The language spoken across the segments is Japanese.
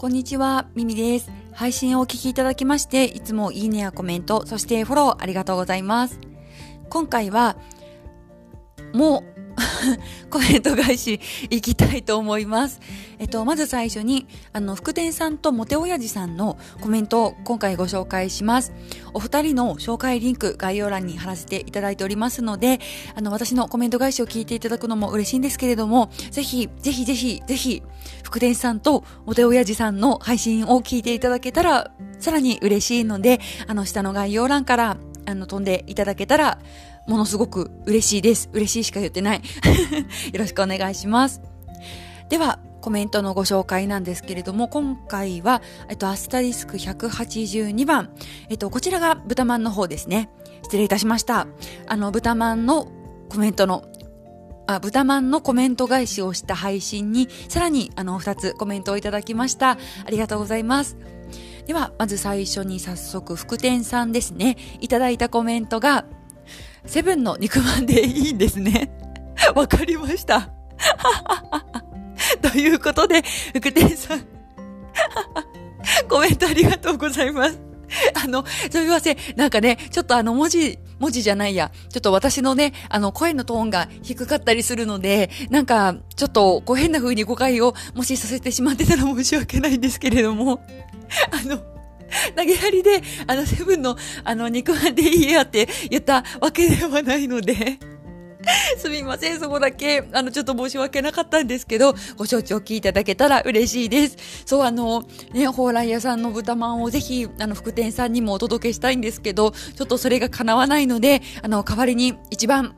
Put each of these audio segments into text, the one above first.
こんにちは、ミミです。配信をお聞きいただきまして、いつもいいねやコメント、そしてフォローありがとうございます。今回は、もう コメント返しいきたいと思います。えっと、まず最初に、あの、福田さんとモテ親父さんのコメントを今回ご紹介します。お二人の紹介リンク概要欄に貼らせていただいておりますので、あの、私のコメント返しを聞いていただくのも嬉しいんですけれども、ぜひ、ぜひぜひ、ぜひ、福田さんとモテ親父さんの配信を聞いていただけたら、さらに嬉しいので、あの、下の概要欄から、あの、飛んでいただけたら、ものすごく嬉しいです。嬉しいしか言ってない。よろしくお願いします。では、コメントのご紹介なんですけれども、今回は、えっと、アスタリスク182番。えっと、こちらが豚まんの方ですね。失礼いたしました。あの、豚まんのコメントのあ、豚まんのコメント返しをした配信に、さらに、あの、二つコメントをいただきました。ありがとうございます。では、まず最初に早速、福天さんですね。いただいたコメントが、セブンの肉まんでいいんですね。わかりました。ということで、福天さん コメントありがとうございます。あの、すみません。なんかね、ちょっとあの文字、文字じゃないや。ちょっと私のね、あの声のトーンが低かったりするので、なんか、ちょっとこう変な風に誤解をもしさせてしまってたら申し訳ないんですけれども、あの、投げやりで、あの、セブンの、あの、肉まんでいいやって言ったわけではないので、すみません、そこだけ、あの、ちょっと申し訳なかったんですけど、ご承知おきいただけたら嬉しいです。そう、あの、ね、蓬莱屋さんの豚まんをぜひ、あの、福店さんにもお届けしたいんですけど、ちょっとそれが叶わないので、あの、代わりに一番、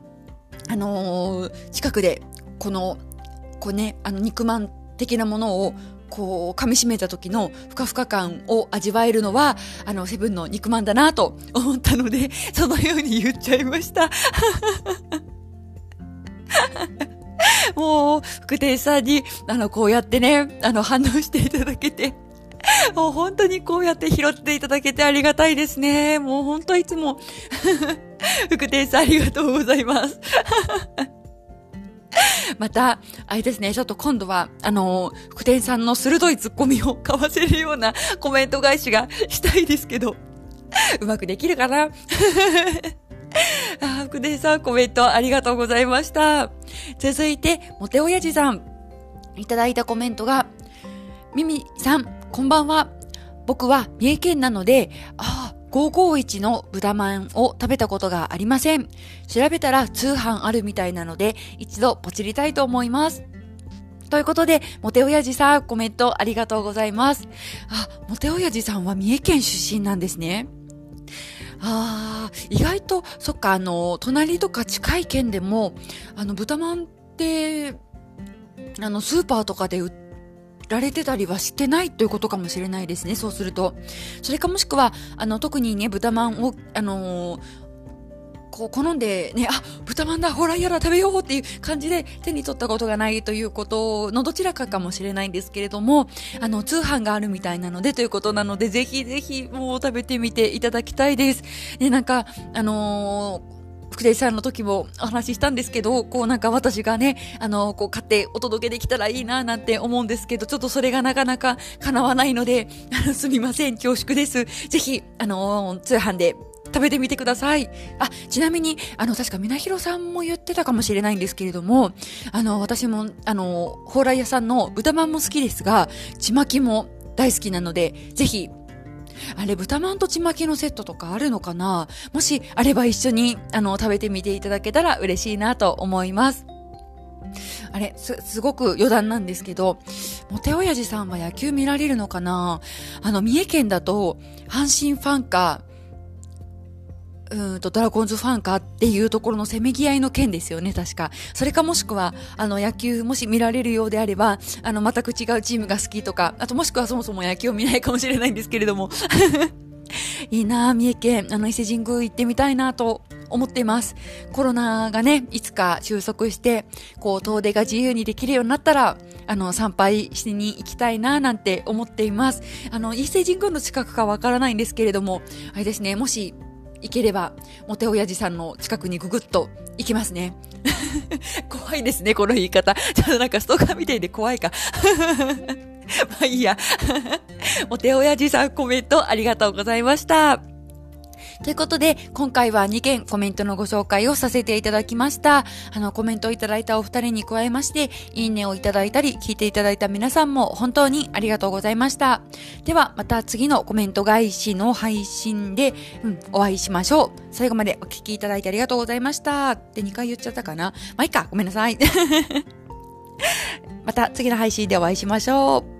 あのー、近くで、この、こうね、あの、肉まん的なものをこう噛み締めた時のふかふか感を味わえるのはあのセブンの肉まんだなと思ったのでそのように言っちゃいました もう福亭さんにあのこうやってねあの反応していただけて もう本当にこうやって拾っていただけてありがたいですね。もう本当いつも 福亭さんありがとうございます また、あれですね、ちょっと今度は、あの、福田さんの鋭いツッコミを交わせるようなコメント返しがしたいですけど、うまくできるかな？あ福田さん、コメントありがとうございました。続いて、モテ親父さん、いただいたコメントが、ミミさん、こんばんは。僕は三重県なので、ああ、551の豚まんを食べたことがありません。調べたら通販あるみたいなので、一度ポチりたいと思います。ということで、モテ親父さん、コメントありがとうございます。あ、モテ親父さんは三重県出身なんですね。ああ、意外と、そっか、あの、隣とか近い県でも、あの、豚まんって、あの、スーパーとかで売られてたりはしてないということかもしれないですね、そうすると。それかもしくは、あの、特にね、豚まんを、あのー、こう好んでね、あ、豚まんだ、ほらやら食べようっていう感じで手に取ったことがないということのどちらかかもしれないんですけれども、あの、通販があるみたいなのでということなので、ぜひぜひもう食べてみていただきたいです。ね、なんか、あのー福田さんの時もお話ししたんですけど、こうなんか私がね、あの、こう買ってお届けできたらいいななんて思うんですけど、ちょっとそれがなかなか叶わないので、すみません、恐縮です。ぜひ、あの、通販で食べてみてください。あ、ちなみに、あの、確か、みなひろさんも言ってたかもしれないんですけれども、あの、私も、あの、蓬莱屋さんの豚まんも好きですが、ちまきも大好きなので、ぜひ、あれ、豚まんとちまきのセットとかあるのかな？もしあれば一緒に、あの、食べてみていただけたら嬉しいなと思います。あれ、す、すごく余談なんですけど、モテ親父さんは野球見られるのかな？あの、三重県だと、阪神ファンか、うんと、ドラゴンズファンかっていうところのせめぎ合いの件ですよね、確か。それかもしくは、あの、野球もし見られるようであれば、あの、全く違うチームが好きとか、あともしくはそもそも野球を見ないかもしれないんですけれども。いいな三重県、あの、伊勢神宮行ってみたいなと思っています。コロナがね、いつか収束して、こう、遠出が自由にできるようになったら、あの、参拝しに行きたいな、なんて思っています。あの、伊勢神宮の近くかわからないんですけれども、あれですね、もし、行ければ、モテ親父さんの近くにググッと行きますね。怖いですね、この言い方。ちょっとなんかストーカーみたいで怖いか。まあいいや。モテ親父さんコメントありがとうございました。ということで、今回は2件コメントのご紹介をさせていただきました。あの、コメントをいただいたお二人に加えまして、いいねをいただいたり、聞いていただいた皆さんも本当にありがとうございました。では、また次のコメント返しの配信で、うん、お会いしましょう。最後までお聞きいただいてありがとうございました。って2回言っちゃったかなまあいいか、ごめんなさい。また次の配信でお会いしましょう。